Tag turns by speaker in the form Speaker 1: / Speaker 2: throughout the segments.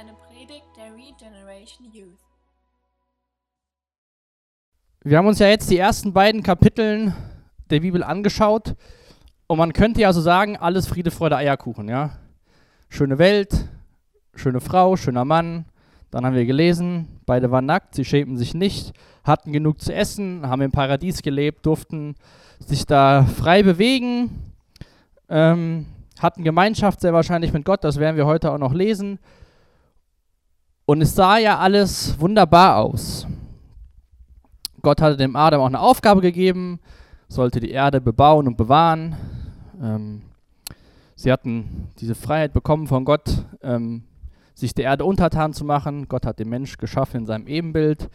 Speaker 1: eine Predigt der Regeneration Youth.
Speaker 2: Wir haben uns ja jetzt die ersten beiden Kapiteln der Bibel angeschaut und man könnte ja so sagen, alles Friede, Freude, Eierkuchen, ja. Schöne Welt, schöne Frau, schöner Mann. Dann haben wir gelesen, beide waren nackt, sie schämten sich nicht, hatten genug zu essen, haben im Paradies gelebt, durften sich da frei bewegen, ähm, hatten Gemeinschaft sehr wahrscheinlich mit Gott, das werden wir heute auch noch lesen. Und es sah ja alles wunderbar aus. Gott hatte dem Adam auch eine Aufgabe gegeben, sollte die Erde bebauen und bewahren. Ähm, sie hatten diese Freiheit bekommen von Gott, ähm, sich der Erde untertan zu machen. Gott hat den Mensch geschaffen in seinem Ebenbild.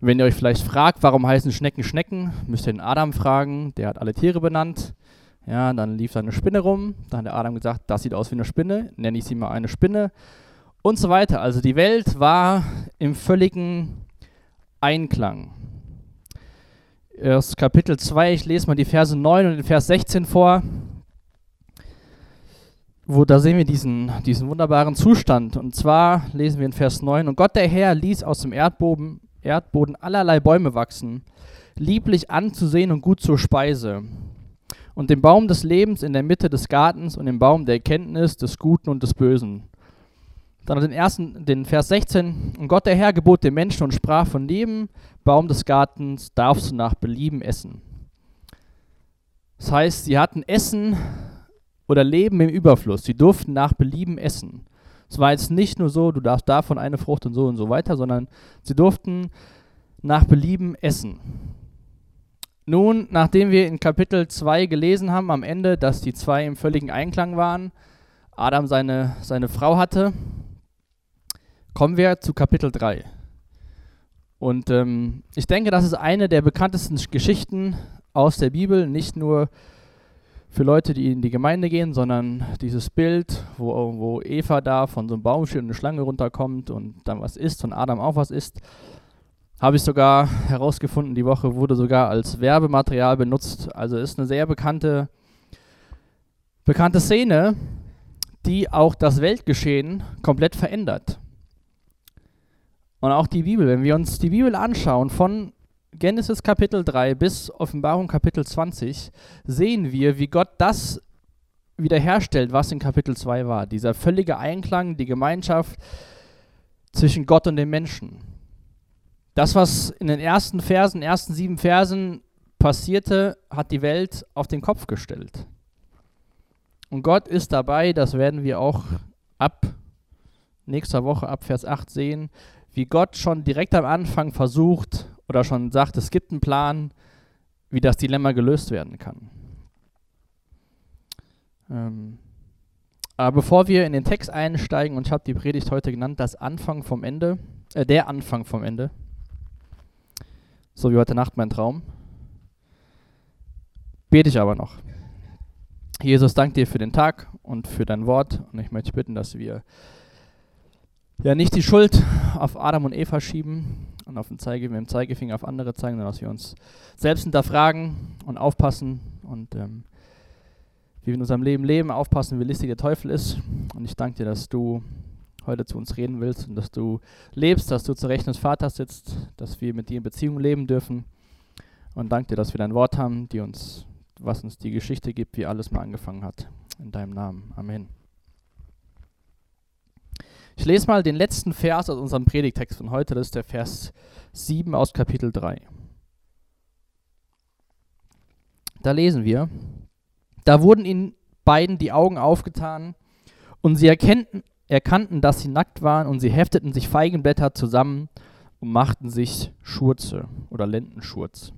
Speaker 2: Wenn ihr euch vielleicht fragt, warum heißen Schnecken Schnecken, müsst ihr den Adam fragen. Der hat alle Tiere benannt. Ja, dann lief da eine Spinne rum. Dann hat der Adam gesagt, das sieht aus wie eine Spinne. Nenne ich sie mal eine Spinne. Und so weiter. Also die Welt war im völligen Einklang. Erst Kapitel 2, ich lese mal die Verse 9 und den Vers 16 vor wo da sehen wir diesen, diesen wunderbaren Zustand. Und zwar lesen wir in Vers 9, und Gott der Herr ließ aus dem Erdboden, Erdboden allerlei Bäume wachsen, lieblich anzusehen und gut zur Speise. Und den Baum des Lebens in der Mitte des Gartens und den Baum der Erkenntnis des Guten und des Bösen. Dann den ersten, den Vers 16. Und Gott der Herr gebot dem Menschen und sprach von jedem Baum des Gartens darfst du nach Belieben essen. Das heißt, sie hatten Essen oder Leben im Überfluss. Sie durften nach Belieben essen. Es war jetzt nicht nur so, du darfst davon eine Frucht und so und so weiter, sondern sie durften nach Belieben essen. Nun, nachdem wir in Kapitel 2 gelesen haben am Ende, dass die zwei im völligen Einklang waren, Adam seine, seine Frau hatte, kommen wir zu Kapitel 3. Und ähm, ich denke, das ist eine der bekanntesten Geschichten aus der Bibel, nicht nur für Leute, die in die Gemeinde gehen, sondern dieses Bild, wo, wo Eva da von so einem Baum steht und eine Schlange runterkommt und dann was isst und Adam auch was isst, habe ich sogar herausgefunden, die Woche wurde sogar als Werbematerial benutzt. Also ist eine sehr bekannte, bekannte Szene, die auch das Weltgeschehen komplett verändert. Und auch die Bibel, wenn wir uns die Bibel anschauen, von Genesis Kapitel 3 bis Offenbarung Kapitel 20 sehen wir, wie Gott das wiederherstellt, was in Kapitel 2 war. Dieser völlige Einklang, die Gemeinschaft zwischen Gott und dem Menschen. Das, was in den ersten Versen, ersten sieben Versen passierte, hat die Welt auf den Kopf gestellt. Und Gott ist dabei, das werden wir auch ab nächster Woche, ab Vers 8 sehen, wie Gott schon direkt am Anfang versucht, oder schon sagt, es gibt einen Plan, wie das Dilemma gelöst werden kann. Ähm, aber bevor wir in den Text einsteigen, und ich habe die Predigt heute genannt, das Anfang vom Ende, äh, der Anfang vom Ende, so wie heute Nacht mein Traum, bete ich aber noch. Jesus, danke dir für den Tag und für dein Wort. Und ich möchte bitten, dass wir ja nicht die Schuld auf Adam und Eva schieben, und auf den Zeige, mit dem Zeigefinger auf andere zeigen, sondern dass wir uns selbst hinterfragen und aufpassen und ähm, wie wir in unserem Leben leben, aufpassen, wie listig der Teufel ist. Und ich danke dir, dass du heute zu uns reden willst und dass du lebst, dass du zur Rechten des Vaters sitzt, dass wir mit dir in Beziehung leben dürfen. Und danke dir, dass wir dein Wort haben, die uns, was uns die Geschichte gibt, wie alles mal angefangen hat. In deinem Namen. Amen. Ich lese mal den letzten Vers aus unserem Predigtext von heute, das ist der Vers 7 aus Kapitel 3. Da lesen wir, da wurden ihnen beiden die Augen aufgetan und sie erkannten, erkannten, dass sie nackt waren und sie hefteten sich Feigenblätter zusammen und machten sich Schurze oder Lendenschurz.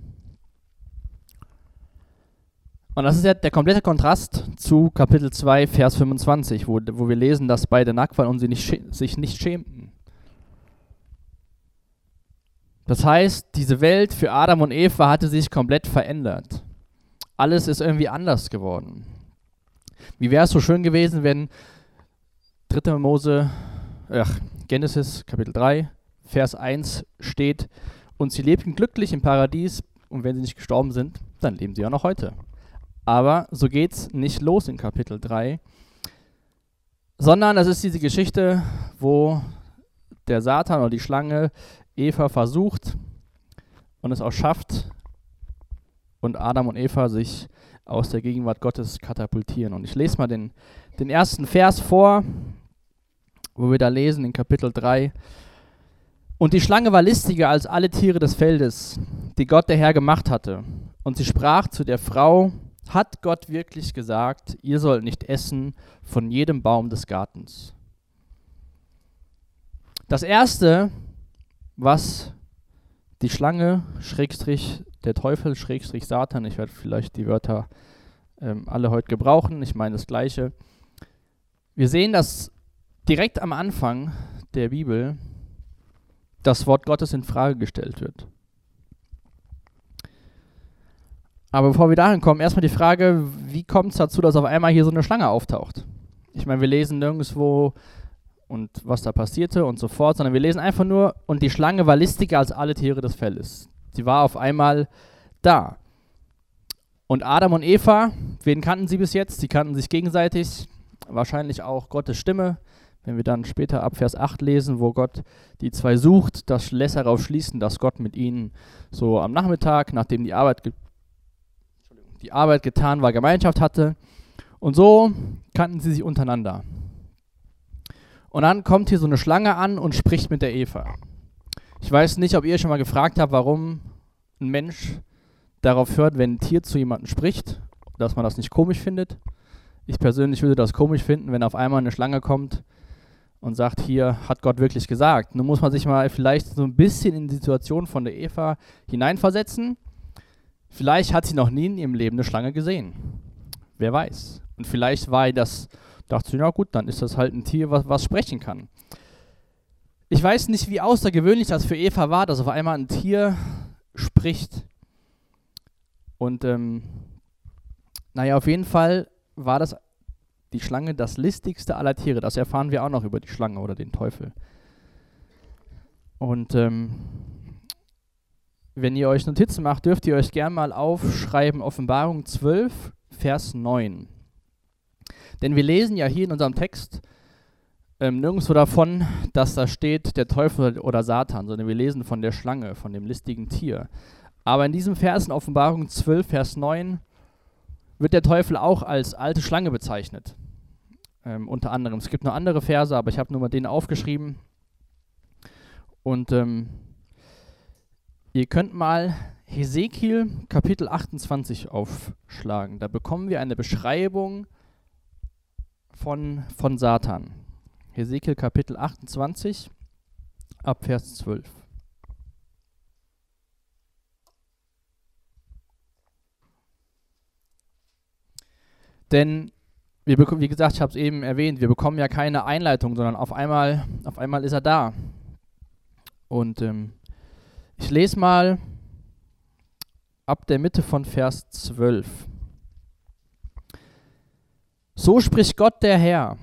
Speaker 2: Und das ist ja der komplette Kontrast zu Kapitel 2, Vers 25, wo, wo wir lesen, dass beide nackt waren und sie nicht, sich nicht schämten. Das heißt, diese Welt für Adam und Eva hatte sich komplett verändert. Alles ist irgendwie anders geworden. Wie wäre es so schön gewesen, wenn 3. Mose, ach, Genesis Kapitel 3, Vers 1 steht, und sie lebten glücklich im Paradies und wenn sie nicht gestorben sind, dann leben sie auch noch heute. Aber so geht es nicht los in Kapitel 3. sondern das ist diese Geschichte, wo der Satan oder die Schlange Eva versucht und es auch schafft und Adam und Eva sich aus der Gegenwart Gottes katapultieren. Und ich lese mal den, den ersten Vers vor, wo wir da lesen in Kapitel 3. Und die Schlange war listiger als alle Tiere des Feldes, die Gott der Herr gemacht hatte. Und sie sprach zu der Frau, hat Gott wirklich gesagt, ihr sollt nicht essen von jedem Baum des Gartens? Das erste, was die Schlange, Schrägstrich, der Teufel, Schrägstrich, Satan, ich werde vielleicht die Wörter ähm, alle heute gebrauchen, ich meine das Gleiche. Wir sehen, dass direkt am Anfang der Bibel das Wort Gottes in Frage gestellt wird. Aber bevor wir dahin kommen, erstmal die Frage, wie kommt es dazu, dass auf einmal hier so eine Schlange auftaucht? Ich meine, wir lesen nirgendwo und was da passierte und so fort, sondern wir lesen einfach nur, und die Schlange war listiger als alle Tiere des Feldes. Sie war auf einmal da. Und Adam und Eva, wen kannten sie bis jetzt? Sie kannten sich gegenseitig, wahrscheinlich auch Gottes Stimme. Wenn wir dann später ab Vers 8 lesen, wo Gott die zwei sucht, das lässt darauf schließen, dass Gott mit ihnen so am Nachmittag, nachdem die Arbeit die Arbeit getan war, Gemeinschaft hatte. Und so kannten sie sich untereinander. Und dann kommt hier so eine Schlange an und spricht mit der Eva. Ich weiß nicht, ob ihr schon mal gefragt habt, warum ein Mensch darauf hört, wenn ein Tier zu jemandem spricht, dass man das nicht komisch findet. Ich persönlich würde das komisch finden, wenn auf einmal eine Schlange kommt und sagt, hier hat Gott wirklich gesagt. Nun muss man sich mal vielleicht so ein bisschen in die Situation von der Eva hineinversetzen Vielleicht hat sie noch nie in ihrem Leben eine Schlange gesehen. Wer weiß. Und vielleicht war das, dachte sie, na gut, dann ist das halt ein Tier, was, was sprechen kann. Ich weiß nicht, wie außergewöhnlich das für Eva war, dass auf einmal ein Tier spricht. Und ähm, naja, auf jeden Fall war das die Schlange das listigste aller Tiere. Das erfahren wir auch noch über die Schlange oder den Teufel. Und ähm, wenn ihr euch Notizen macht, dürft ihr euch gerne mal aufschreiben, Offenbarung 12, Vers 9. Denn wir lesen ja hier in unserem Text ähm, nirgendwo davon, dass da steht der Teufel oder Satan, sondern wir lesen von der Schlange, von dem listigen Tier. Aber in diesem Vers in Offenbarung 12, Vers 9 wird der Teufel auch als alte Schlange bezeichnet. Ähm, unter anderem. Es gibt noch andere Verse, aber ich habe nur mal den aufgeschrieben. Und ähm, Ihr könnt mal Hesekiel Kapitel 28 aufschlagen. Da bekommen wir eine Beschreibung von, von Satan. Hesekiel Kapitel 28 ab Vers 12. Denn, wir wie gesagt, ich habe es eben erwähnt, wir bekommen ja keine Einleitung, sondern auf einmal, auf einmal ist er da. Und ähm, ich lese mal ab der Mitte von Vers 12. So spricht Gott der Herr.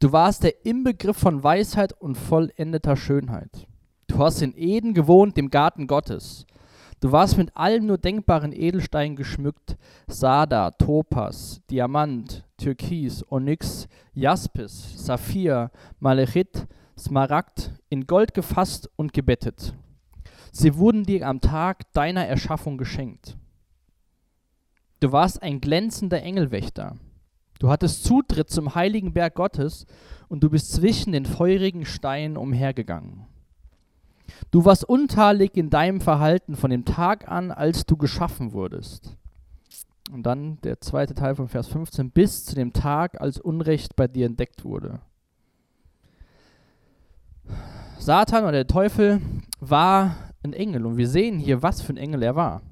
Speaker 2: Du warst der Inbegriff von Weisheit und vollendeter Schönheit. Du hast in Eden gewohnt, dem Garten Gottes. Du warst mit allen nur denkbaren Edelsteinen geschmückt: Sada, Topas, Diamant, Türkis, Onyx, Jaspis, Saphir, Malechit, Smaragd, in Gold gefasst und gebettet. Sie wurden dir am Tag deiner Erschaffung geschenkt. Du warst ein glänzender Engelwächter. Du hattest Zutritt zum heiligen Berg Gottes und du bist zwischen den feurigen Steinen umhergegangen. Du warst unteilig in deinem Verhalten von dem Tag an, als du geschaffen wurdest. Und dann der zweite Teil von Vers 15, bis zu dem Tag, als Unrecht bei dir entdeckt wurde. Satan oder der Teufel war ein Engel. Und wir sehen hier, was für ein Engel er war.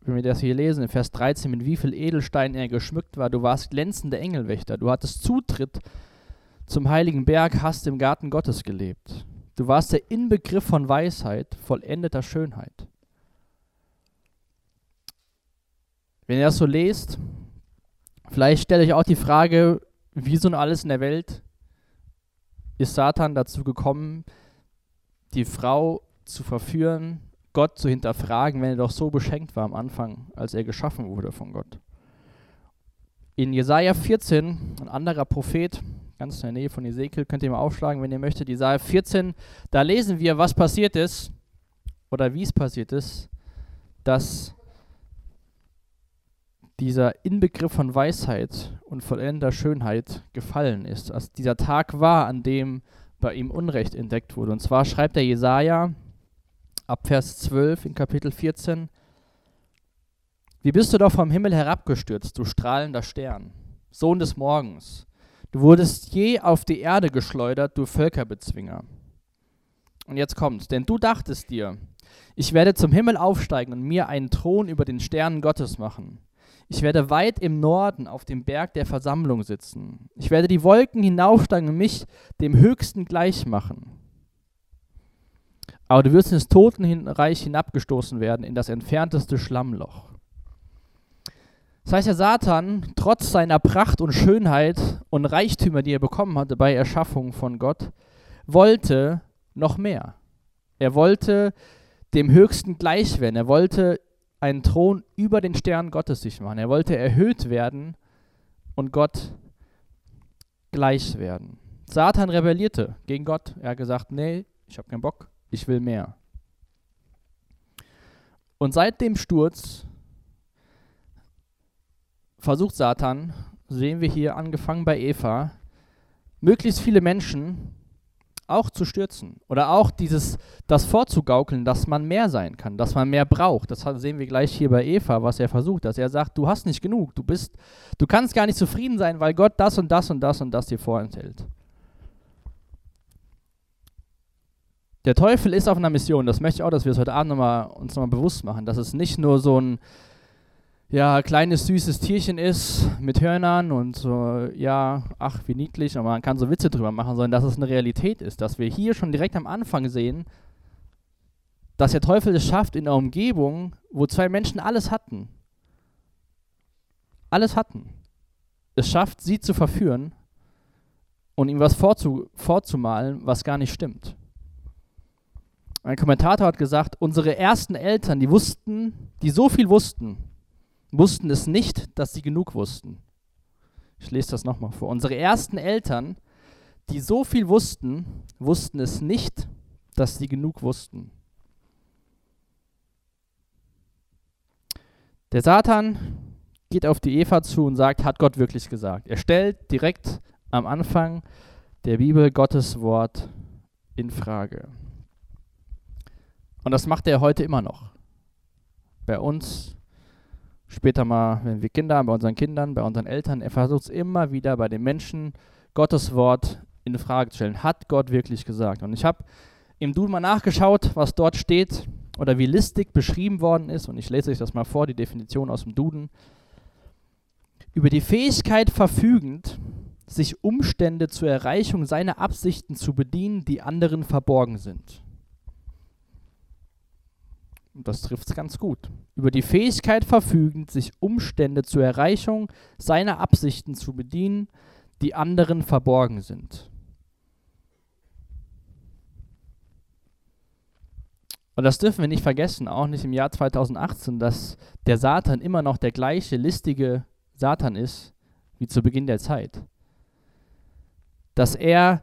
Speaker 2: Wenn wir das hier lesen, in Vers 13, mit wie viel Edelsteinen er geschmückt war. Du warst glänzender Engelwächter. Du hattest Zutritt zum heiligen Berg, hast im Garten Gottes gelebt. Du warst der Inbegriff von Weisheit, vollendeter Schönheit. Wenn ihr das so lest, vielleicht stelle ich auch die Frage, wie so alles in der Welt ist Satan dazu gekommen, die Frau zu verführen, Gott zu hinterfragen, wenn er doch so beschenkt war am Anfang, als er geschaffen wurde von Gott. In Jesaja 14, ein anderer Prophet, ganz in der Nähe von Ezekiel, könnt ihr mal aufschlagen, wenn ihr möchtet. Jesaja 14, da lesen wir, was passiert ist oder wie es passiert ist, dass dieser Inbegriff von Weisheit und vollender Schönheit gefallen ist. Als dieser Tag war, an dem bei ihm Unrecht entdeckt wurde. Und zwar schreibt der Jesaja ab Vers 12 in Kapitel 14: Wie bist du doch vom Himmel herabgestürzt, du strahlender Stern, Sohn des Morgens? Du wurdest je auf die Erde geschleudert, du Völkerbezwinger. Und jetzt kommt's, denn du dachtest dir, ich werde zum Himmel aufsteigen und mir einen Thron über den Sternen Gottes machen. Ich werde weit im Norden auf dem Berg der Versammlung sitzen. Ich werde die Wolken hinaufsteigen und mich dem Höchsten gleich machen. Aber du wirst ins Totenreich hinabgestoßen werden, in das entfernteste Schlammloch. Das heißt, der Satan, trotz seiner Pracht und Schönheit und Reichtümer, die er bekommen hatte bei Erschaffung von Gott, wollte noch mehr. Er wollte dem Höchsten gleich werden. Er wollte einen Thron über den Stern Gottes sich machen. Er wollte erhöht werden und Gott gleich werden. Satan rebellierte gegen Gott. Er hat gesagt, nee, ich habe keinen Bock, ich will mehr. Und seit dem Sturz versucht Satan, sehen wir hier angefangen bei Eva, möglichst viele Menschen auch zu stürzen oder auch dieses das vorzugaukeln, dass man mehr sein kann, dass man mehr braucht. Das sehen wir gleich hier bei Eva, was er versucht, dass er sagt, du hast nicht genug, du bist du kannst gar nicht zufrieden sein, weil Gott das und das und das und das dir vorenthält. Der Teufel ist auf einer Mission, das möchte ich auch, dass wir es heute Abend noch mal, uns nochmal bewusst machen, dass es nicht nur so ein ja, kleines süßes Tierchen ist mit Hörnern und so, ja, ach, wie niedlich, und man kann so Witze drüber machen, sondern dass es eine Realität ist, dass wir hier schon direkt am Anfang sehen, dass der Teufel es schafft, in einer Umgebung, wo zwei Menschen alles hatten, alles hatten, es schafft, sie zu verführen und ihm was vorzu vorzumalen, was gar nicht stimmt. Ein Kommentator hat gesagt, unsere ersten Eltern, die wussten, die so viel wussten, wussten es nicht, dass sie genug wussten. Ich lese das nochmal vor. Unsere ersten Eltern, die so viel wussten, wussten es nicht, dass sie genug wussten. Der Satan geht auf die Eva zu und sagt, hat Gott wirklich gesagt. Er stellt direkt am Anfang der Bibel Gottes Wort in Frage. Und das macht er heute immer noch. Bei uns später mal, wenn wir Kinder haben, bei unseren Kindern, bei unseren Eltern. Er versucht es immer wieder bei den Menschen, Gottes Wort in Frage zu stellen. Hat Gott wirklich gesagt? Und ich habe im Duden mal nachgeschaut, was dort steht oder wie listig beschrieben worden ist. Und ich lese euch das mal vor, die Definition aus dem Duden. Über die Fähigkeit verfügend, sich Umstände zur Erreichung seiner Absichten zu bedienen, die anderen verborgen sind. Und das trifft es ganz gut, über die Fähigkeit verfügend, sich Umstände zur Erreichung seiner Absichten zu bedienen, die anderen verborgen sind. Und das dürfen wir nicht vergessen, auch nicht im Jahr 2018, dass der Satan immer noch der gleiche listige Satan ist wie zu Beginn der Zeit. Dass er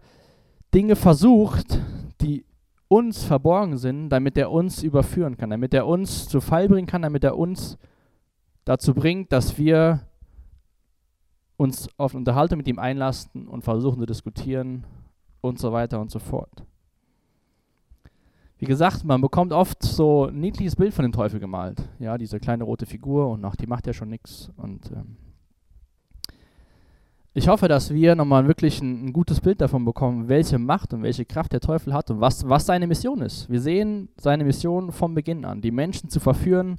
Speaker 2: Dinge versucht, die uns verborgen sind, damit er uns überführen kann, damit er uns zu Fall bringen kann, damit er uns dazu bringt, dass wir uns auf eine Unterhaltung mit ihm einlassen und versuchen zu diskutieren und so weiter und so fort. Wie gesagt, man bekommt oft so ein niedliches Bild von dem Teufel gemalt. Ja, diese kleine rote Figur und ach, die macht ja schon nichts. Und ähm, ich hoffe, dass wir nochmal wirklich ein, ein, gutes Bild davon bekommen, welche Macht und welche Kraft der Teufel hat und was, was seine Mission ist. Wir sehen seine Mission vom Beginn an, die Menschen zu verführen,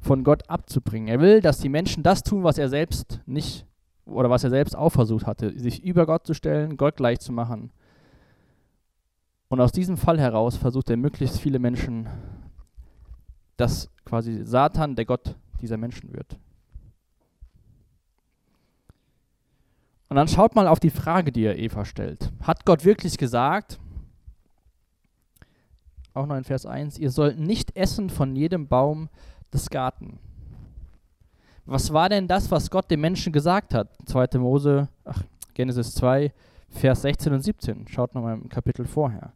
Speaker 2: von Gott abzubringen. Er will, dass die Menschen das tun, was er selbst nicht oder was er selbst auch versucht hatte, sich über Gott zu stellen, Gott gleich zu machen. Und aus diesem Fall heraus versucht er möglichst viele Menschen, dass quasi Satan der Gott dieser Menschen wird. Und dann schaut mal auf die Frage, die er Eva stellt. Hat Gott wirklich gesagt, auch noch in Vers 1, ihr sollt nicht essen von jedem Baum des Garten. Was war denn das, was Gott dem Menschen gesagt hat? 2. Mose, ach, Genesis 2, Vers 16 und 17. Schaut nochmal im Kapitel vorher.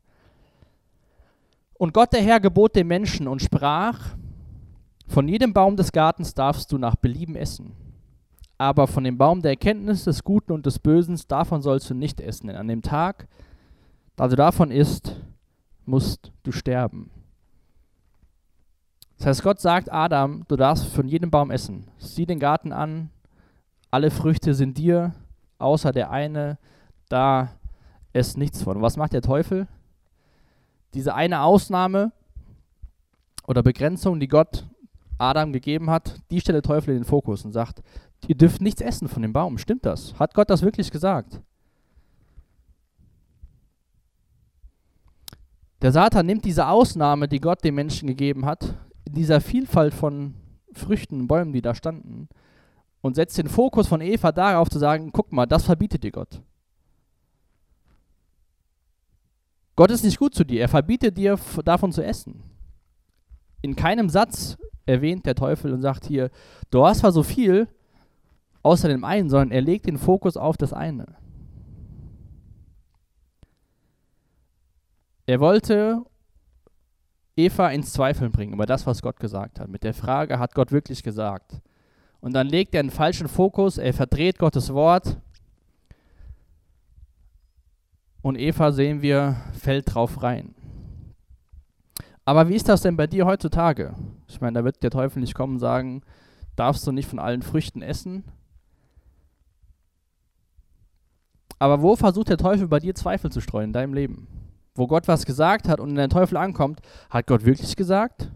Speaker 2: Und Gott der Herr gebot dem Menschen und sprach, von jedem Baum des Gartens darfst du nach Belieben essen. Aber von dem Baum der Erkenntnis des Guten und des Bösen, davon sollst du nicht essen. Denn an dem Tag, da du davon isst, musst du sterben. Das heißt, Gott sagt Adam, du darfst von jedem Baum essen. Sieh den Garten an, alle Früchte sind dir, außer der eine, da ist nichts von. Was macht der Teufel? Diese eine Ausnahme oder Begrenzung, die Gott Adam gegeben hat, die stellt Teufel in den Fokus und sagt, ihr dürft nichts essen von dem Baum. Stimmt das? Hat Gott das wirklich gesagt? Der Satan nimmt diese Ausnahme, die Gott dem Menschen gegeben hat, in dieser Vielfalt von Früchten und Bäumen, die da standen, und setzt den Fokus von Eva darauf zu sagen, guck mal, das verbietet dir Gott. Gott ist nicht gut zu dir, er verbietet dir davon zu essen. In keinem Satz erwähnt der Teufel und sagt hier, du hast zwar so viel, außer dem einen, sondern er legt den Fokus auf das eine. Er wollte Eva ins Zweifeln bringen über das, was Gott gesagt hat. Mit der Frage, hat Gott wirklich gesagt? Und dann legt er einen falschen Fokus, er verdreht Gottes Wort. Und Eva, sehen wir, fällt drauf rein. Aber wie ist das denn bei dir heutzutage? Ich meine, da wird der Teufel nicht kommen und sagen, darfst du nicht von allen Früchten essen? Aber wo versucht der Teufel bei dir Zweifel zu streuen in deinem Leben? Wo Gott was gesagt hat und der Teufel ankommt, hat Gott wirklich gesagt?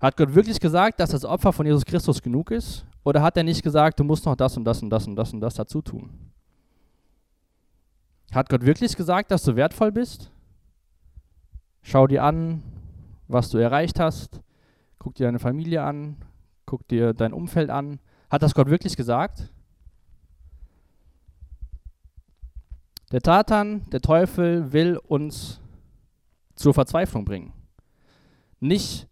Speaker 2: Hat Gott wirklich gesagt, dass das Opfer von Jesus Christus genug ist? Oder hat er nicht gesagt, du musst noch das und das und das und das und das dazu tun? Hat Gott wirklich gesagt, dass du wertvoll bist? Schau dir an, was du erreicht hast. Guck dir deine Familie an. Guck dir dein Umfeld an. Hat das Gott wirklich gesagt? Der Tatan, der Teufel, will uns zur Verzweiflung bringen. Nicht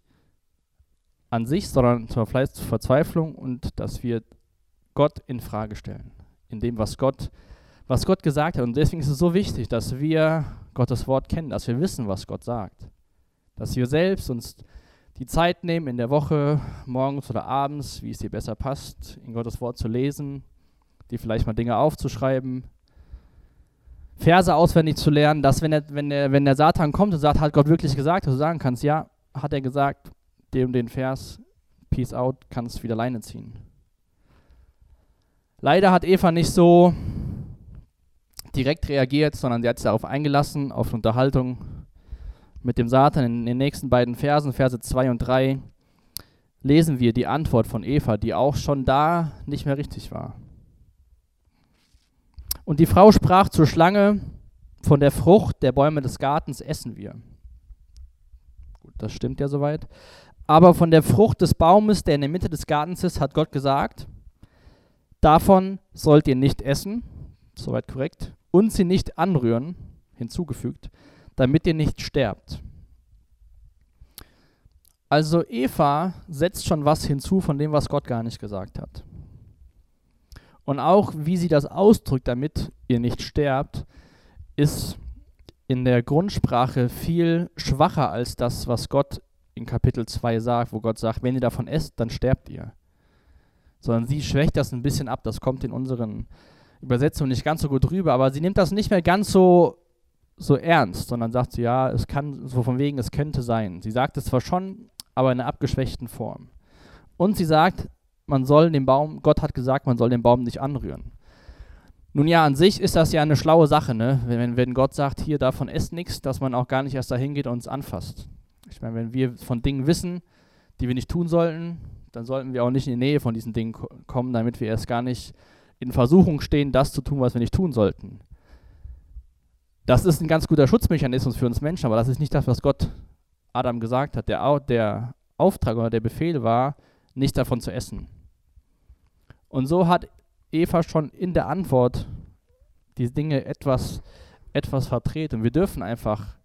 Speaker 2: an sich, sondern zur Verzweiflung und dass wir Gott in Frage stellen. In dem, was Gott, was Gott gesagt hat. Und deswegen ist es so wichtig, dass wir Gottes Wort kennen, dass wir wissen, was Gott sagt. Dass wir selbst uns die Zeit nehmen, in der Woche, morgens oder abends, wie es dir besser passt, in Gottes Wort zu lesen, dir vielleicht mal Dinge aufzuschreiben, Verse auswendig zu lernen, dass wenn der, wenn, der, wenn der Satan kommt und sagt, hat Gott wirklich gesagt, dass du sagen kannst, ja, hat er gesagt, dem den Vers, Peace out, kannst wieder Leine ziehen. Leider hat Eva nicht so direkt reagiert, sondern sie hat sich darauf eingelassen, auf Unterhaltung mit dem Satan. In den nächsten beiden Versen, Verse 2 und 3, lesen wir die Antwort von Eva, die auch schon da nicht mehr richtig war. Und die Frau sprach zur Schlange, von der Frucht der Bäume des Gartens essen wir. Gut, das stimmt ja soweit. Aber von der Frucht des Baumes, der in der Mitte des Gartens ist, hat Gott gesagt, davon sollt ihr nicht essen, soweit korrekt, und sie nicht anrühren, hinzugefügt, damit ihr nicht sterbt. Also Eva setzt schon was hinzu von dem, was Gott gar nicht gesagt hat. Und auch wie sie das ausdrückt, damit ihr nicht sterbt, ist in der Grundsprache viel schwacher als das, was Gott in Kapitel 2 sagt, wo Gott sagt, wenn ihr davon esst, dann sterbt ihr. Sondern sie schwächt das ein bisschen ab, das kommt in unseren Übersetzungen nicht ganz so gut rüber, aber sie nimmt das nicht mehr ganz so, so ernst, sondern sagt sie, ja, es kann, so von wegen, es könnte sein. Sie sagt es zwar schon, aber in einer abgeschwächten Form. Und sie sagt, man soll den Baum, Gott hat gesagt, man soll den Baum nicht anrühren. Nun ja, an sich ist das ja eine schlaue Sache, ne? wenn, wenn Gott sagt, hier davon esst nichts, dass man auch gar nicht erst dahin geht und uns anfasst. Ich meine, wenn wir von Dingen wissen, die wir nicht tun sollten, dann sollten wir auch nicht in die Nähe von diesen Dingen kommen, damit wir erst gar nicht in Versuchung stehen, das zu tun, was wir nicht tun sollten. Das ist ein ganz guter Schutzmechanismus für uns Menschen, aber das ist nicht das, was Gott Adam gesagt hat. Der, der Auftrag oder der Befehl war, nicht davon zu essen. Und so hat Eva schon in der Antwort die Dinge etwas, etwas verdreht. Und wir dürfen einfach,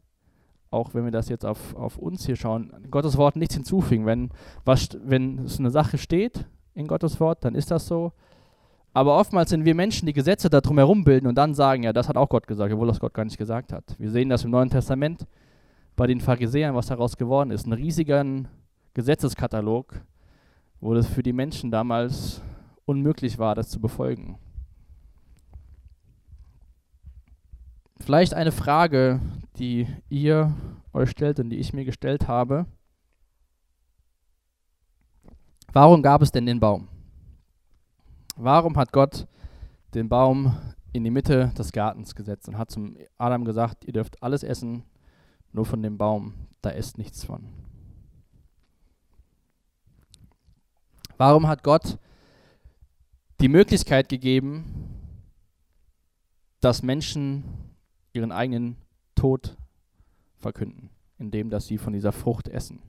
Speaker 2: auch wenn wir das jetzt auf, auf uns hier schauen, Gottes Wort nichts hinzufügen. Wenn, was, wenn es eine Sache steht, in Gottes Wort, dann ist das so. Aber oftmals sind wir Menschen, die Gesetze da herum bilden und dann sagen, ja, das hat auch Gott gesagt, obwohl das Gott gar nicht gesagt hat. Wir sehen das im Neuen Testament bei den Pharisäern, was daraus geworden ist. Ein riesiger Gesetzeskatalog, wo es für die Menschen damals unmöglich war, das zu befolgen. Vielleicht eine Frage, die ihr euch stellt und die ich mir gestellt habe. Warum gab es denn den Baum? Warum hat Gott den Baum in die Mitte des Gartens gesetzt und hat zum Adam gesagt, ihr dürft alles essen, nur von dem Baum, da esst nichts von. Warum hat Gott die Möglichkeit gegeben, dass Menschen ihren eigenen Tod verkünden, indem dass sie von dieser Frucht essen?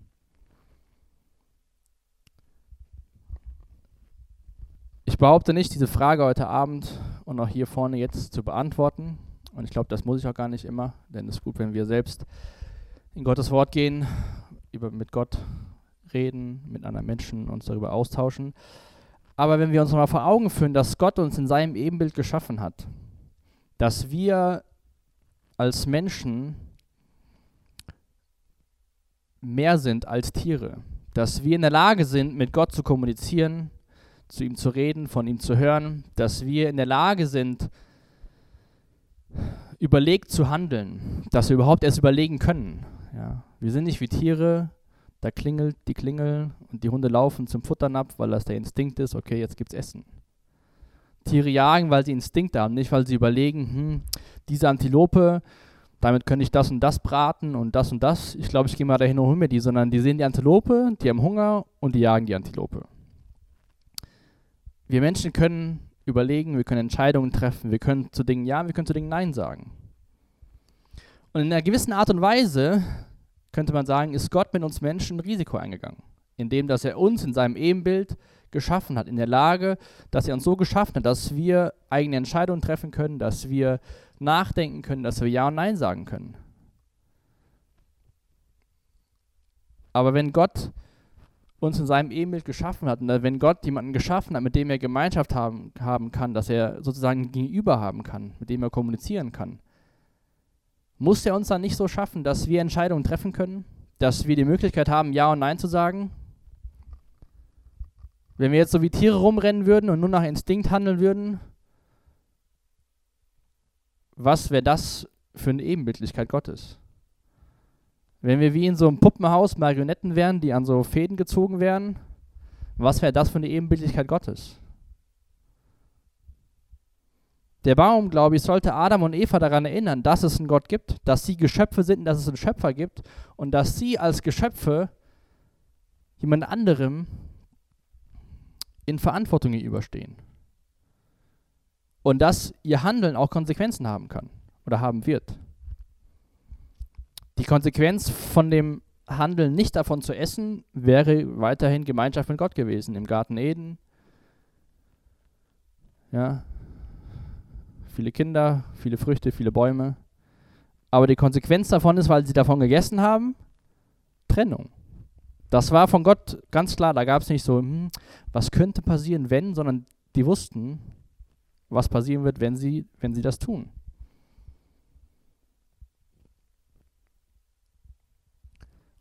Speaker 2: Ich behaupte nicht, diese Frage heute Abend und auch hier vorne jetzt zu beantworten. Und ich glaube, das muss ich auch gar nicht immer, denn es ist gut, wenn wir selbst in Gottes Wort gehen, über, mit Gott reden, mit anderen Menschen uns darüber austauschen. Aber wenn wir uns mal vor Augen führen, dass Gott uns in seinem Ebenbild geschaffen hat, dass wir als Menschen mehr sind als Tiere, dass wir in der Lage sind, mit Gott zu kommunizieren, zu ihm zu reden, von ihm zu hören, dass wir in der Lage sind, überlegt zu handeln, dass wir überhaupt erst überlegen können. Ja. Wir sind nicht wie Tiere, da klingelt die Klingel und die Hunde laufen zum Futternapf, weil das der Instinkt ist, okay, jetzt gibt's Essen. Tiere jagen, weil sie Instinkte haben, nicht weil sie überlegen, hm, diese Antilope, damit könnte ich das und das braten und das und das. Ich glaube, ich gehe mal dahin und hole mir die, sondern die sehen die Antilope, die haben Hunger und die jagen die Antilope. Wir Menschen können überlegen, wir können Entscheidungen treffen, wir können zu Dingen Ja, wir können zu Dingen Nein sagen. Und in einer gewissen Art und Weise könnte man sagen, ist Gott mit uns Menschen ein Risiko eingegangen, indem dass er uns in seinem Ebenbild geschaffen hat, in der Lage, dass er uns so geschaffen hat, dass wir eigene Entscheidungen treffen können, dass wir nachdenken können, dass wir Ja und Nein sagen können. Aber wenn Gott uns in seinem Ebenbild geschaffen hat und wenn Gott jemanden geschaffen hat, mit dem er Gemeinschaft haben, haben kann, dass er sozusagen Gegenüber haben kann, mit dem er kommunizieren kann, muss er uns dann nicht so schaffen, dass wir Entscheidungen treffen können, dass wir die Möglichkeit haben, Ja und Nein zu sagen? Wenn wir jetzt so wie Tiere rumrennen würden und nur nach Instinkt handeln würden, was wäre das für eine Ebenbildlichkeit Gottes? Wenn wir wie in so einem Puppenhaus Marionetten wären, die an so Fäden gezogen wären, was wäre das für eine Ebenbildlichkeit Gottes? Der Baum, glaube ich, sollte Adam und Eva daran erinnern, dass es einen Gott gibt, dass sie Geschöpfe sind und dass es einen Schöpfer gibt und dass sie als Geschöpfe jemand anderem in Verantwortung gegenüberstehen. Und dass ihr Handeln auch Konsequenzen haben kann oder haben wird. Die Konsequenz von dem Handeln nicht davon zu essen, wäre weiterhin Gemeinschaft mit Gott gewesen. Im Garten Eden. Ja. Viele Kinder, viele Früchte, viele Bäume. Aber die Konsequenz davon ist, weil sie davon gegessen haben, Trennung. Das war von Gott ganz klar. Da gab es nicht so, hm, was könnte passieren, wenn, sondern die wussten, was passieren wird, wenn sie, wenn sie das tun.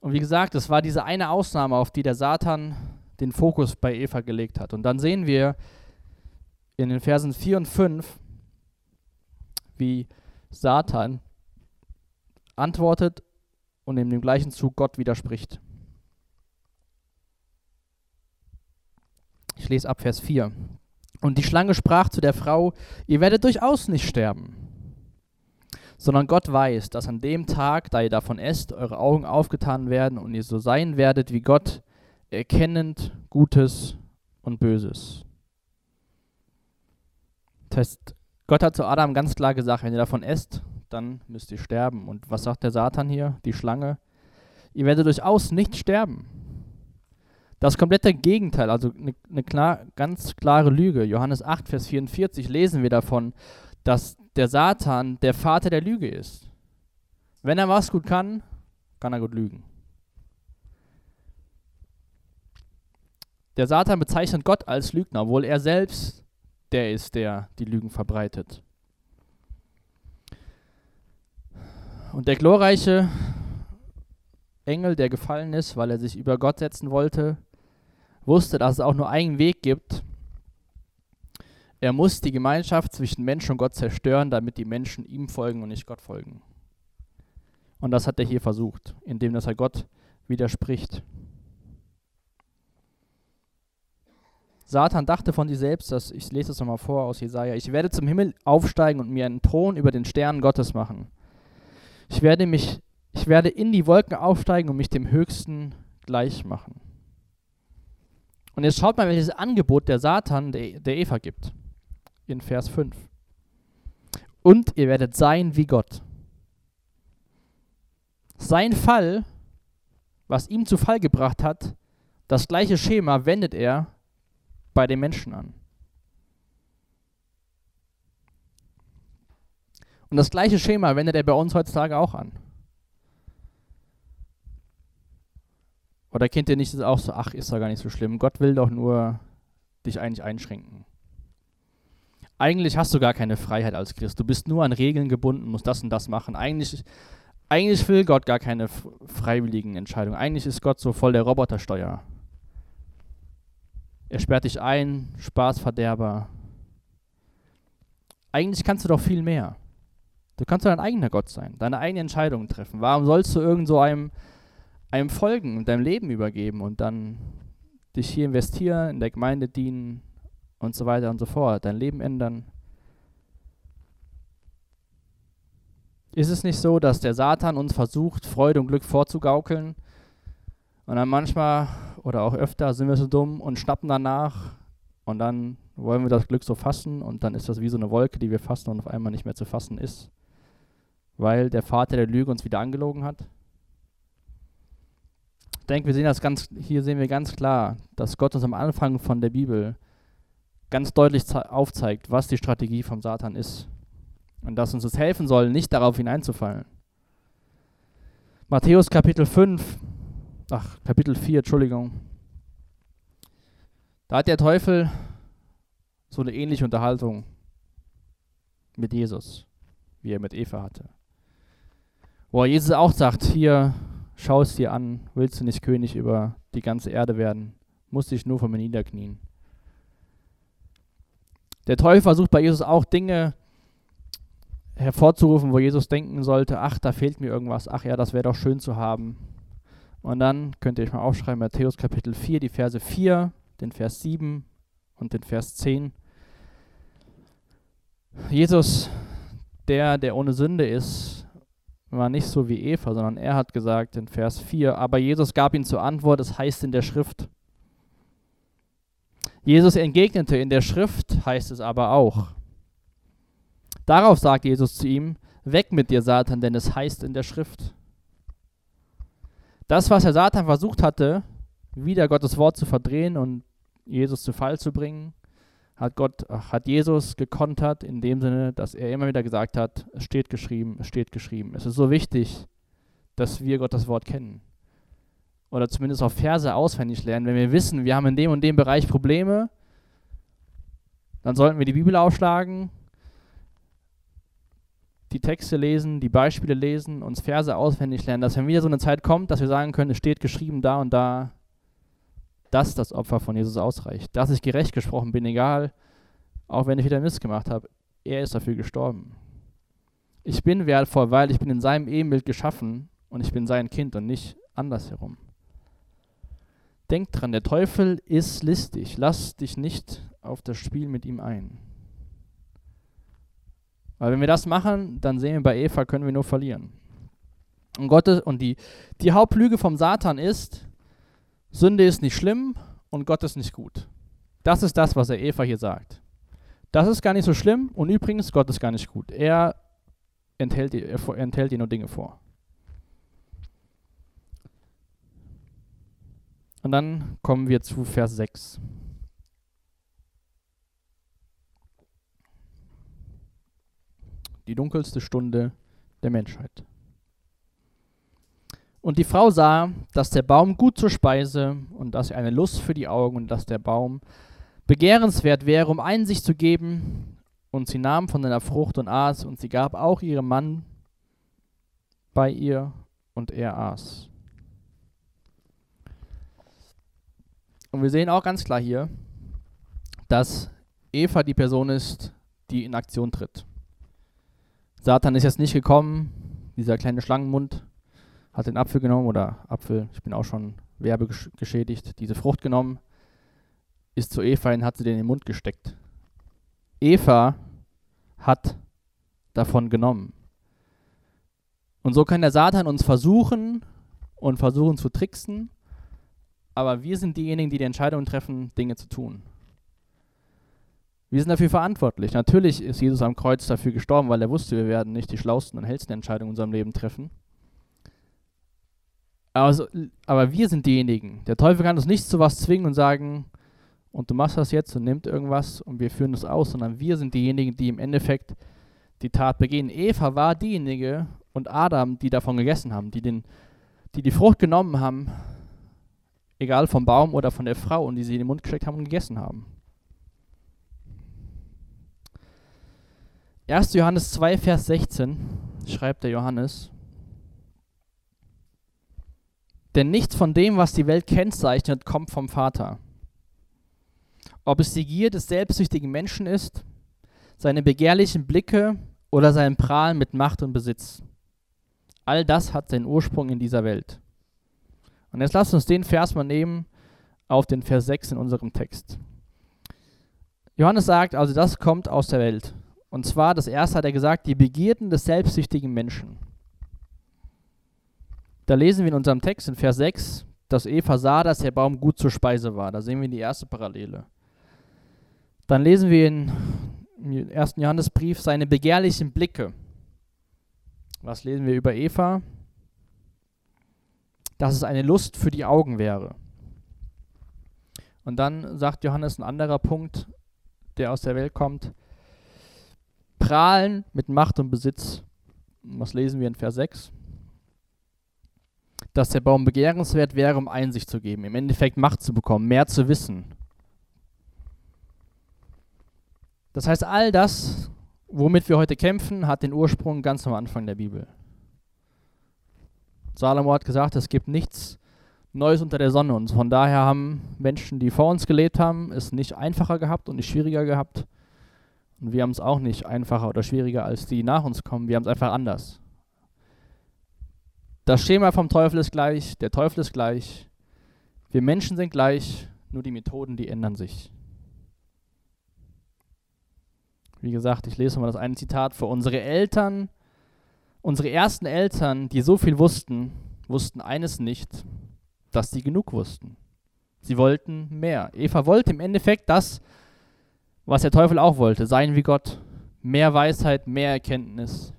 Speaker 2: Und wie gesagt, es war diese eine Ausnahme, auf die der Satan den Fokus bei Eva gelegt hat. Und dann sehen wir in den Versen 4 und 5, wie Satan antwortet und in dem gleichen Zug Gott widerspricht. Ich lese ab Vers 4. Und die Schlange sprach zu der Frau, ihr werdet durchaus nicht sterben sondern Gott weiß, dass an dem Tag, da ihr davon esst, eure Augen aufgetan werden und ihr so sein werdet wie Gott, erkennend Gutes und Böses. Das heißt, Gott hat zu Adam ganz klar gesagt, wenn ihr davon esst, dann müsst ihr sterben. Und was sagt der Satan hier, die Schlange? Ihr werdet durchaus nicht sterben. Das komplette Gegenteil, also eine ne ganz klare Lüge. Johannes 8, Vers 44 lesen wir davon, dass der Satan der Vater der Lüge ist. Wenn er was gut kann, kann er gut lügen. Der Satan bezeichnet Gott als Lügner, obwohl er selbst der ist, der die Lügen verbreitet. Und der glorreiche Engel, der gefallen ist, weil er sich über Gott setzen wollte, wusste, dass es auch nur einen Weg gibt. Er muss die Gemeinschaft zwischen Mensch und Gott zerstören, damit die Menschen ihm folgen und nicht Gott folgen. Und das hat er hier versucht, indem dass er Gott widerspricht. Satan dachte von sich selbst, dass, ich lese es nochmal vor aus Jesaja, ich werde zum Himmel aufsteigen und mir einen Thron über den Sternen Gottes machen. Ich werde mich, ich werde in die Wolken aufsteigen und mich dem Höchsten gleich machen. Und jetzt schaut mal, welches Angebot der Satan der, der Eva gibt. In Vers 5. Und ihr werdet sein wie Gott. Sein Fall, was ihm zu Fall gebracht hat, das gleiche Schema wendet er bei den Menschen an. Und das gleiche Schema wendet er bei uns heutzutage auch an. Oder kennt ihr nicht das auch so, ach, ist doch gar nicht so schlimm. Gott will doch nur dich eigentlich einschränken. Eigentlich hast du gar keine Freiheit als Christ. Du bist nur an Regeln gebunden, musst das und das machen. Eigentlich, eigentlich will Gott gar keine freiwilligen Entscheidungen. Eigentlich ist Gott so voll der Robotersteuer. Er sperrt dich ein, Spaßverderber. Eigentlich kannst du doch viel mehr. Du kannst dein eigener Gott sein, deine eigenen Entscheidungen treffen. Warum sollst du irgend so einem einem folgen und deinem Leben übergeben und dann dich hier investieren, in der Gemeinde dienen und so weiter und so fort, dein Leben ändern. Ist es nicht so, dass der Satan uns versucht, Freude und Glück vorzugaukeln? Und dann manchmal oder auch öfter sind wir so dumm und schnappen danach und dann wollen wir das Glück so fassen und dann ist das wie so eine Wolke, die wir fassen und auf einmal nicht mehr zu fassen ist, weil der Vater der Lüge uns wieder angelogen hat? Ich denke, wir sehen das ganz, hier sehen wir ganz klar, dass Gott uns am Anfang von der Bibel ganz deutlich aufzeigt, was die Strategie vom Satan ist. Und dass uns das helfen soll, nicht darauf hineinzufallen. Matthäus Kapitel 5, ach, Kapitel 4, Entschuldigung. Da hat der Teufel so eine ähnliche Unterhaltung mit Jesus, wie er mit Eva hatte. Wo Jesus auch sagt, hier, Schau es dir an, willst du nicht König über die ganze Erde werden, musst dich nur vor mir niederknien. Der Teufel versucht bei Jesus auch Dinge hervorzurufen, wo Jesus denken sollte, ach, da fehlt mir irgendwas, ach ja, das wäre doch schön zu haben. Und dann könnt ihr euch mal aufschreiben, Matthäus Kapitel 4, die Verse 4, den Vers 7 und den Vers 10. Jesus, der, der ohne Sünde ist, war nicht so wie Eva, sondern er hat gesagt in Vers 4, aber Jesus gab ihm zur Antwort, es heißt in der Schrift. Jesus entgegnete, in der Schrift heißt es aber auch. Darauf sagt Jesus zu ihm, weg mit dir, Satan, denn es heißt in der Schrift. Das, was der Satan versucht hatte, wieder Gottes Wort zu verdrehen und Jesus zu Fall zu bringen, hat Gott, hat Jesus gekontert in dem Sinne, dass er immer wieder gesagt hat, es steht geschrieben, es steht geschrieben. Es ist so wichtig, dass wir Gottes Wort kennen. Oder zumindest auch Verse auswendig lernen. Wenn wir wissen, wir haben in dem und dem Bereich Probleme, dann sollten wir die Bibel aufschlagen, die Texte lesen, die Beispiele lesen, uns Verse auswendig lernen, dass wenn wieder so eine Zeit kommt, dass wir sagen können, es steht geschrieben da und da, dass das Opfer von Jesus ausreicht. Dass ich gerecht gesprochen bin, egal, auch wenn ich wieder Mist gemacht habe. Er ist dafür gestorben. Ich bin wertvoll, weil ich bin in seinem Ebenbild geschaffen und ich bin sein Kind und nicht andersherum. Denk dran, der Teufel ist listig. Lass dich nicht auf das Spiel mit ihm ein. Weil wenn wir das machen, dann sehen wir bei Eva, können wir nur verlieren. Und, Gottes, und die, die Hauptlüge vom Satan ist, Sünde ist nicht schlimm und Gott ist nicht gut. Das ist das, was er Eva hier sagt. Das ist gar nicht so schlimm und übrigens, Gott ist gar nicht gut. Er enthält er enthält dir nur Dinge vor. Und dann kommen wir zu Vers 6. Die dunkelste Stunde der Menschheit. Und die Frau sah, dass der Baum gut zur Speise und dass er eine Lust für die Augen und dass der Baum begehrenswert wäre, um Einsicht zu geben. Und sie nahm von seiner Frucht und aß, und sie gab auch ihrem Mann bei ihr, und er aß. Und wir sehen auch ganz klar hier, dass Eva die Person ist, die in Aktion tritt. Satan ist jetzt nicht gekommen, dieser kleine Schlangenmund hat den Apfel genommen oder Apfel, ich bin auch schon werbegeschädigt, diese Frucht genommen, ist zu Eva hin, hat sie den in den Mund gesteckt. Eva hat davon genommen. Und so kann der Satan uns versuchen und versuchen zu tricksen, aber wir sind diejenigen, die die Entscheidung treffen, Dinge zu tun. Wir sind dafür verantwortlich. Natürlich ist Jesus am Kreuz dafür gestorben, weil er wusste, wir werden nicht die schlausten und hellsten Entscheidungen in unserem Leben treffen. Aber, aber wir sind diejenigen. Der Teufel kann uns nicht zu was zwingen und sagen, und du machst das jetzt und nimmst irgendwas und wir führen das aus, sondern wir sind diejenigen, die im Endeffekt die Tat begehen. Eva war diejenige und Adam, die davon gegessen haben, die, den, die die Frucht genommen haben, egal vom Baum oder von der Frau, und die sie in den Mund gesteckt haben und gegessen haben. 1. Johannes 2, Vers 16 schreibt der Johannes, denn nichts von dem, was die Welt kennzeichnet, kommt vom Vater. Ob es die Gier des selbstsüchtigen Menschen ist, seine begehrlichen Blicke oder sein Prahlen mit Macht und Besitz. All das hat seinen Ursprung in dieser Welt. Und jetzt lasst uns den Vers mal nehmen auf den Vers 6 in unserem Text. Johannes sagt also, das kommt aus der Welt. Und zwar, das erste hat er gesagt, die Begierden des selbstsüchtigen Menschen. Da lesen wir in unserem Text in Vers 6, dass Eva sah, dass der Baum gut zur Speise war. Da sehen wir die erste Parallele. Dann lesen wir in im ersten Johannesbrief seine begehrlichen Blicke. Was lesen wir über Eva? Dass es eine Lust für die Augen wäre. Und dann sagt Johannes ein anderer Punkt, der aus der Welt kommt, prahlen mit Macht und Besitz. Was lesen wir in Vers 6? Dass der Baum begehrenswert wäre, um Einsicht zu geben, im Endeffekt Macht zu bekommen, mehr zu wissen. Das heißt, all das, womit wir heute kämpfen, hat den Ursprung ganz am Anfang der Bibel. Salomo hat gesagt, es gibt nichts Neues unter der Sonne. Und von daher haben Menschen, die vor uns gelebt haben, es nicht einfacher gehabt und nicht schwieriger gehabt, und wir haben es auch nicht einfacher oder schwieriger als die nach uns kommen. Wir haben es einfach anders. Das Schema vom Teufel ist gleich, der Teufel ist gleich. Wir Menschen sind gleich, nur die Methoden, die ändern sich. Wie gesagt, ich lese mal das eine Zitat vor. Unsere Eltern, unsere ersten Eltern, die so viel wussten, wussten eines nicht, dass sie genug wussten. Sie wollten mehr. Eva wollte im Endeffekt das, was der Teufel auch wollte, sein wie Gott, mehr Weisheit, mehr Erkenntnis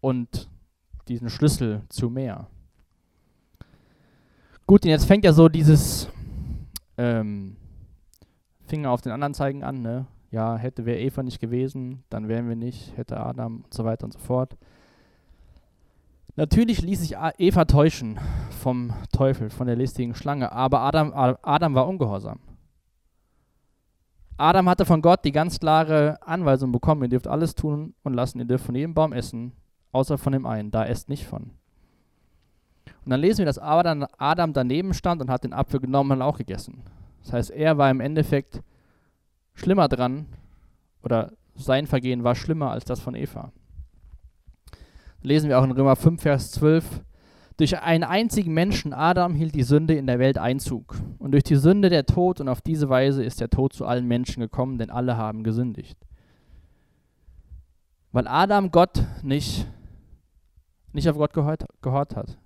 Speaker 2: und diesen Schlüssel zu mehr. Gut, und jetzt fängt ja so dieses ähm, Finger auf den anderen zeigen an, ne? Ja, hätte wäre Eva nicht gewesen, dann wären wir nicht, hätte Adam und so weiter und so fort. Natürlich ließ sich Eva täuschen vom Teufel, von der listigen Schlange, aber Adam, Adam war ungehorsam. Adam hatte von Gott die ganz klare Anweisung bekommen, ihr dürft alles tun und lassen, ihr dürft von jedem Baum essen, außer von dem einen, da esst nicht von. Und dann lesen wir, dass Adam daneben stand und hat den Apfel genommen und auch gegessen. Das heißt, er war im Endeffekt schlimmer dran, oder sein Vergehen war schlimmer als das von Eva. Lesen wir auch in Römer 5, Vers 12. Durch einen einzigen Menschen, Adam, hielt die Sünde in der Welt Einzug. Und durch die Sünde der Tod, und auf diese Weise ist der Tod zu allen Menschen gekommen, denn alle haben gesündigt. Weil Adam Gott nicht, nicht auf Gott gehört, gehört hat.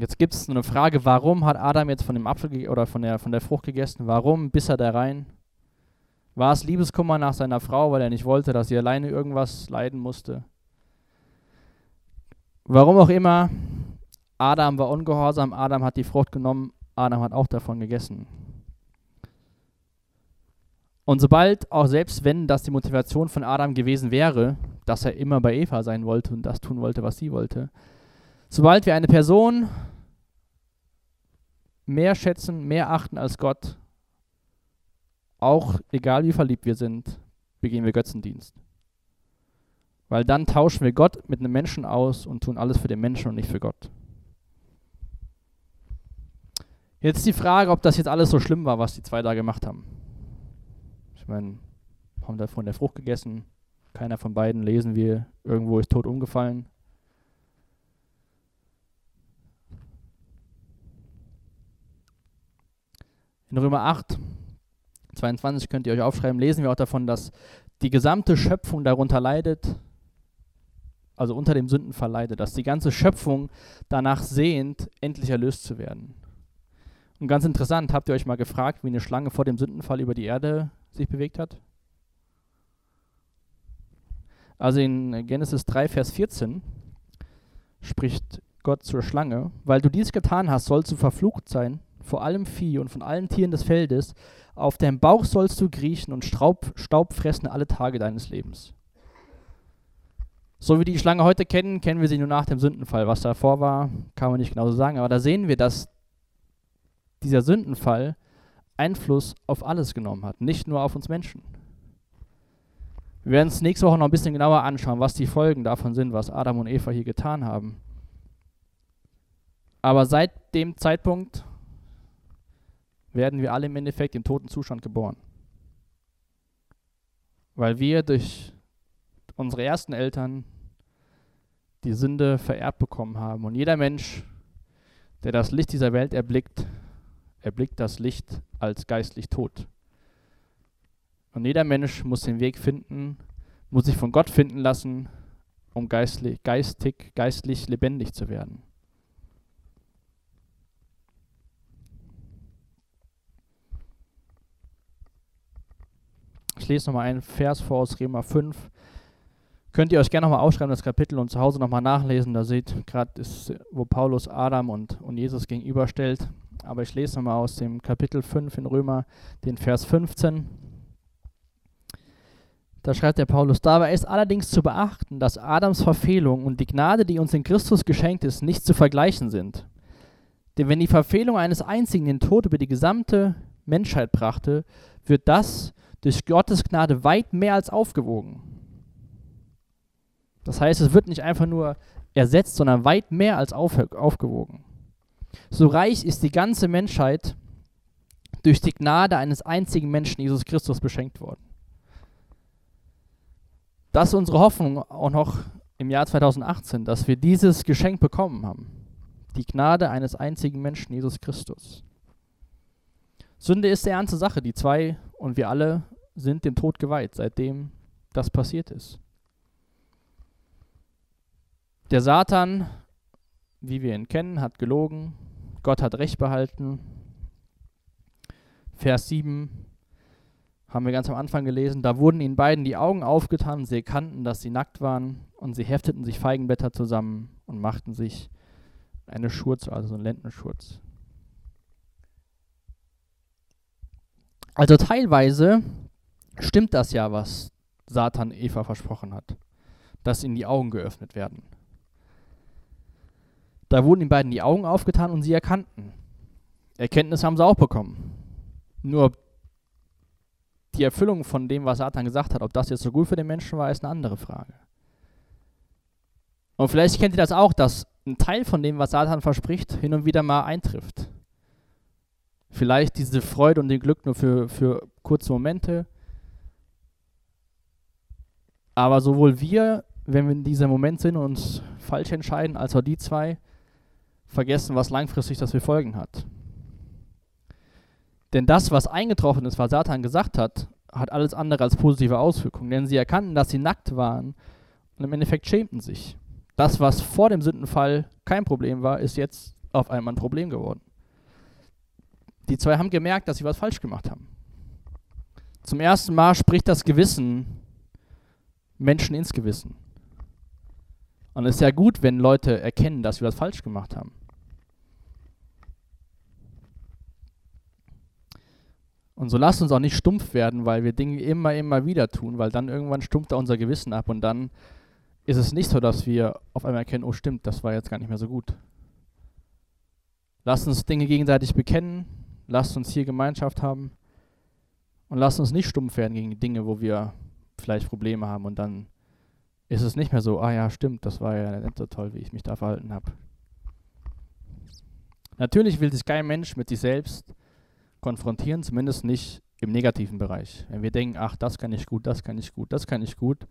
Speaker 2: Jetzt gibt es eine Frage, warum hat Adam jetzt von dem Apfel oder von der, von der Frucht gegessen? Warum biss er da rein? War es Liebeskummer nach seiner Frau, weil er nicht wollte, dass sie alleine irgendwas leiden musste? Warum auch immer, Adam war ungehorsam, Adam hat die Frucht genommen, Adam hat auch davon gegessen. Und sobald, auch selbst wenn das die Motivation von Adam gewesen wäre, dass er immer bei Eva sein wollte und das tun wollte, was sie wollte. Sobald wir eine Person mehr schätzen, mehr achten als Gott, auch egal wie verliebt wir sind, begehen wir Götzendienst. Weil dann tauschen wir Gott mit einem Menschen aus und tun alles für den Menschen und nicht für Gott. Jetzt die Frage, ob das jetzt alles so schlimm war, was die zwei da gemacht haben. Ich meine, haben da von der Frucht gegessen. Keiner von beiden lesen wir, irgendwo ist tot umgefallen. In Römer 8, 22 könnt ihr euch aufschreiben, lesen wir auch davon, dass die gesamte Schöpfung darunter leidet, also unter dem Sündenfall leidet, dass die ganze Schöpfung danach sehnt, endlich erlöst zu werden. Und ganz interessant, habt ihr euch mal gefragt, wie eine Schlange vor dem Sündenfall über die Erde sich bewegt hat? Also in Genesis 3, Vers 14 spricht Gott zur Schlange, weil du dies getan hast, sollst du verflucht sein vor allem Vieh und von allen Tieren des Feldes. Auf deinem Bauch sollst du kriechen und Staub, Staub fressen alle Tage deines Lebens. So wie die Schlange heute kennen, kennen wir sie nur nach dem Sündenfall. Was davor war, kann man nicht genau so sagen, aber da sehen wir, dass dieser Sündenfall Einfluss auf alles genommen hat, nicht nur auf uns Menschen. Wir werden uns nächste Woche noch ein bisschen genauer anschauen, was die Folgen davon sind, was Adam und Eva hier getan haben. Aber seit dem Zeitpunkt werden wir alle im Endeffekt im toten Zustand geboren. Weil wir durch unsere ersten Eltern die Sünde vererbt bekommen haben. Und jeder Mensch, der das Licht dieser Welt erblickt, erblickt das Licht als geistlich tot. Und jeder Mensch muss den Weg finden, muss sich von Gott finden lassen, um geistlich, geistig, geistlich lebendig zu werden. Ich lese nochmal einen Vers vor aus Rema 5. Könnt ihr euch gerne nochmal aufschreiben, das Kapitel, und zu Hause nochmal nachlesen. Da seht gerade, wo Paulus Adam und, und Jesus gegenüberstellt. Aber ich lese nochmal aus dem Kapitel 5 in Römer, den Vers 15. Da schreibt der Paulus, dabei ist allerdings zu beachten, dass Adams Verfehlung und die Gnade, die uns in Christus geschenkt ist, nicht zu vergleichen sind. Denn wenn die Verfehlung eines einzigen den Tod über die gesamte Menschheit brachte, wird das durch Gottes Gnade weit mehr als aufgewogen. Das heißt, es wird nicht einfach nur ersetzt, sondern weit mehr als auf, aufgewogen. So reich ist die ganze Menschheit durch die Gnade eines einzigen Menschen, Jesus Christus, beschenkt worden. Das ist unsere Hoffnung auch noch im Jahr 2018, dass wir dieses Geschenk bekommen haben. Die Gnade eines einzigen Menschen, Jesus Christus. Sünde ist eine ernste Sache. Die zwei und wir alle sind dem Tod geweiht, seitdem das passiert ist. Der Satan, wie wir ihn kennen, hat gelogen. Gott hat Recht behalten. Vers 7 haben wir ganz am Anfang gelesen. Da wurden ihnen beiden die Augen aufgetan. Sie erkannten, dass sie nackt waren. Und sie hefteten sich Feigenblätter zusammen und machten sich eine Schurz, also so einen Lendenschurz. Also teilweise stimmt das ja, was Satan Eva versprochen hat, dass ihnen die Augen geöffnet werden. Da wurden den beiden die Augen aufgetan und sie erkannten. Erkenntnis haben sie auch bekommen. Nur die Erfüllung von dem, was Satan gesagt hat, ob das jetzt so gut für den Menschen war, ist eine andere Frage. Und vielleicht kennt ihr das auch, dass ein Teil von dem, was Satan verspricht, hin und wieder mal eintrifft. Vielleicht diese Freude und den Glück nur für, für kurze Momente. Aber sowohl wir, wenn wir in diesem Moment sind und uns falsch entscheiden, als auch die zwei, vergessen, was langfristig das für Folgen hat. Denn das, was eingetroffen ist, was Satan gesagt hat, hat alles andere als positive Auswirkungen. Denn sie erkannten, dass sie nackt waren und im Endeffekt schämten sich. Das, was vor dem Sündenfall kein Problem war, ist jetzt auf einmal ein Problem geworden. Die zwei haben gemerkt, dass sie was falsch gemacht haben. Zum ersten Mal spricht das Gewissen Menschen ins Gewissen. Und es ist ja gut, wenn Leute erkennen, dass sie was falsch gemacht haben. Und so lasst uns auch nicht stumpf werden, weil wir Dinge immer, immer wieder tun, weil dann irgendwann stumpft da unser Gewissen ab und dann ist es nicht so, dass wir auf einmal erkennen, oh stimmt, das war jetzt gar nicht mehr so gut. Lasst uns Dinge gegenseitig bekennen, lasst uns hier Gemeinschaft haben und lasst uns nicht stumpf werden gegen Dinge, wo wir vielleicht Probleme haben und dann ist es nicht mehr so, ah ja, stimmt, das war ja nicht so toll, wie ich mich da verhalten habe. Natürlich will sich kein Mensch mit sich selbst konfrontieren, zumindest nicht im negativen Bereich. Wenn wir denken, ach, das kann ich gut, das kann ich gut, das kann ich gut,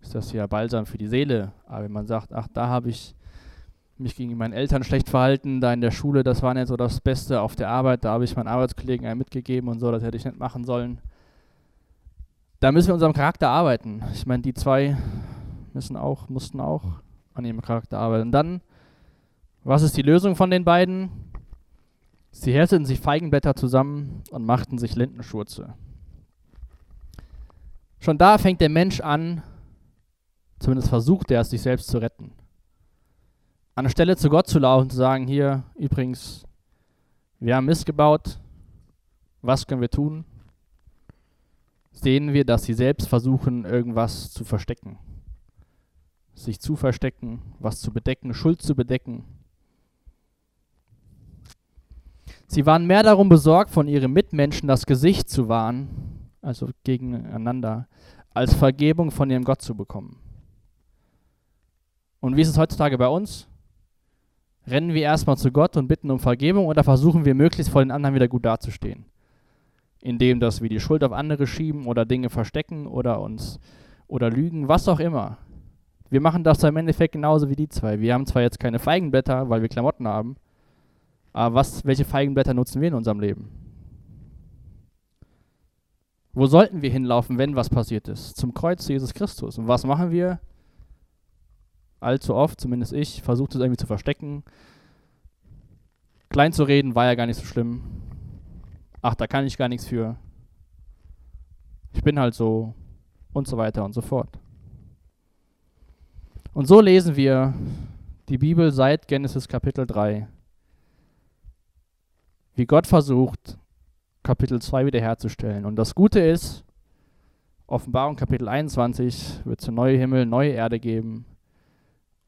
Speaker 2: ist das ja balsam für die Seele. Aber wenn man sagt, ach, da habe ich mich gegen meinen Eltern schlecht verhalten, da in der Schule, das war nicht so das Beste, auf der Arbeit, da habe ich meinen Arbeitskollegen einen mitgegeben und so, das hätte ich nicht machen sollen. Da müssen wir unserem Charakter arbeiten. Ich meine, die zwei müssen auch, mussten auch an ihrem Charakter arbeiten. Und dann, was ist die Lösung von den beiden? Sie härteten sich Feigenblätter zusammen und machten sich Lindenschurze. Schon da fängt der Mensch an, zumindest versucht er es, sich selbst zu retten. Anstelle zu Gott zu laufen und zu sagen, hier übrigens, wir haben Mist gebaut, was können wir tun? Sehen wir, dass sie selbst versuchen, irgendwas zu verstecken. Sich zu verstecken, was zu bedecken, Schuld zu bedecken. Sie waren mehr darum besorgt, von ihren Mitmenschen das Gesicht zu wahren, also gegeneinander, als Vergebung von ihrem Gott zu bekommen. Und wie ist es heutzutage bei uns? Rennen wir erstmal zu Gott und bitten um Vergebung oder versuchen wir möglichst vor den anderen wieder gut dazustehen? Indem dass wir die Schuld auf andere schieben oder Dinge verstecken oder uns oder lügen, was auch immer. Wir machen das im Endeffekt genauso wie die zwei. Wir haben zwar jetzt keine Feigenblätter, weil wir Klamotten haben, aber was, welche Feigenblätter nutzen wir in unserem Leben? Wo sollten wir hinlaufen, wenn was passiert ist? Zum Kreuz Jesus Christus. Und was machen wir? Allzu oft, zumindest ich, versuche es irgendwie zu verstecken. Klein zu reden war ja gar nicht so schlimm. Ach, da kann ich gar nichts für. Ich bin halt so und so weiter und so fort. Und so lesen wir die Bibel seit Genesis Kapitel 3 wie Gott versucht, Kapitel 2 wiederherzustellen. Und das Gute ist, Offenbarung Kapitel 21 wird es neue Himmel, neue Erde geben.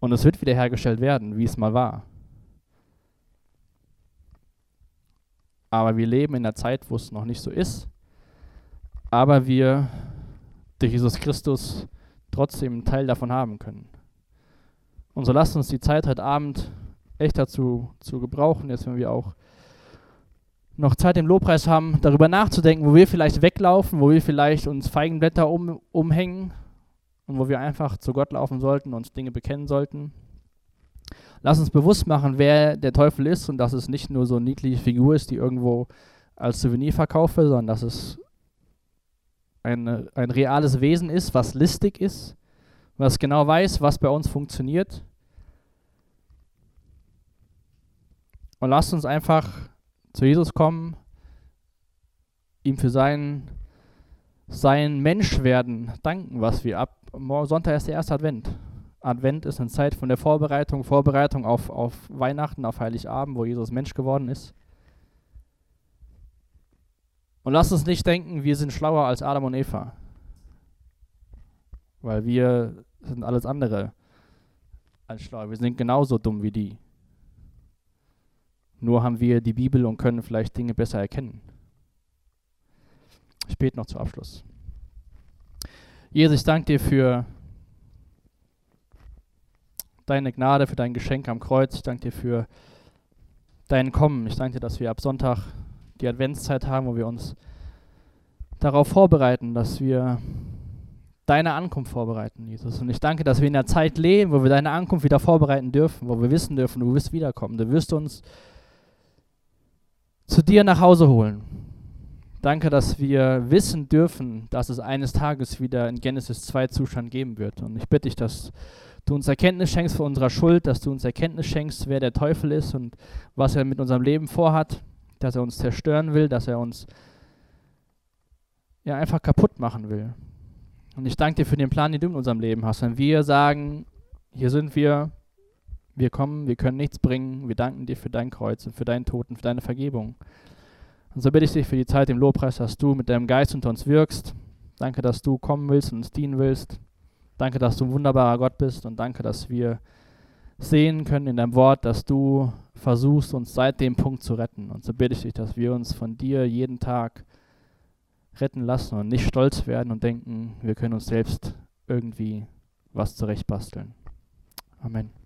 Speaker 2: Und es wird wiederhergestellt werden, wie es mal war. Aber wir leben in einer Zeit, wo es noch nicht so ist. Aber wir durch Jesus Christus trotzdem einen Teil davon haben können. Und so lasst uns die Zeit heute Abend echt dazu zu gebrauchen, jetzt wenn wir auch noch Zeit im Lobpreis haben, darüber nachzudenken, wo wir vielleicht weglaufen, wo wir vielleicht uns Feigenblätter um, umhängen und wo wir einfach zu Gott laufen sollten, uns Dinge bekennen sollten. Lass uns bewusst machen, wer der Teufel ist und dass es nicht nur so eine niedliche Figur ist, die irgendwo als Souvenir verkaufe, sondern dass es eine, ein reales Wesen ist, was listig ist, was genau weiß, was bei uns funktioniert. Und lasst uns einfach zu Jesus kommen, ihm für sein, sein Menschwerden danken, was wir ab Sonntag ist der erste Advent. Advent ist eine Zeit von der Vorbereitung, Vorbereitung auf, auf Weihnachten, auf Heiligabend, wo Jesus Mensch geworden ist. Und lasst uns nicht denken, wir sind schlauer als Adam und Eva. Weil wir sind alles andere als schlau. Wir sind genauso dumm wie die. Nur haben wir die Bibel und können vielleicht Dinge besser erkennen. Ich bete noch zum Abschluss. Jesus, ich danke dir für deine Gnade, für dein Geschenk am Kreuz. Ich danke dir für dein Kommen. Ich danke dir, dass wir ab Sonntag die Adventszeit haben, wo wir uns darauf vorbereiten, dass wir deine Ankunft vorbereiten, Jesus. Und ich danke, dass wir in der Zeit leben, wo wir deine Ankunft wieder vorbereiten dürfen, wo wir wissen dürfen, du wirst wiederkommen. Du wirst uns zu dir nach Hause holen. Danke, dass wir wissen dürfen, dass es eines Tages wieder in Genesis 2 Zustand geben wird. Und ich bitte dich, dass du uns Erkenntnis schenkst von unserer Schuld, dass du uns Erkenntnis schenkst, wer der Teufel ist und was er mit unserem Leben vorhat, dass er uns zerstören will, dass er uns ja einfach kaputt machen will. Und ich danke dir für den Plan, den du in unserem Leben hast. Wenn wir sagen, hier sind wir, wir kommen, wir können nichts bringen. Wir danken dir für dein Kreuz und für deinen Tod und für deine Vergebung. Und so bitte ich dich für die Zeit im Lobpreis, dass du mit deinem Geist unter uns wirkst. Danke, dass du kommen willst und uns dienen willst. Danke, dass du ein wunderbarer Gott bist und danke, dass wir sehen können in deinem Wort, dass du versuchst, uns seit dem Punkt zu retten. Und so bitte ich dich, dass wir uns von dir jeden Tag retten lassen und nicht stolz werden und denken, wir können uns selbst irgendwie was zurechtbasteln. Amen.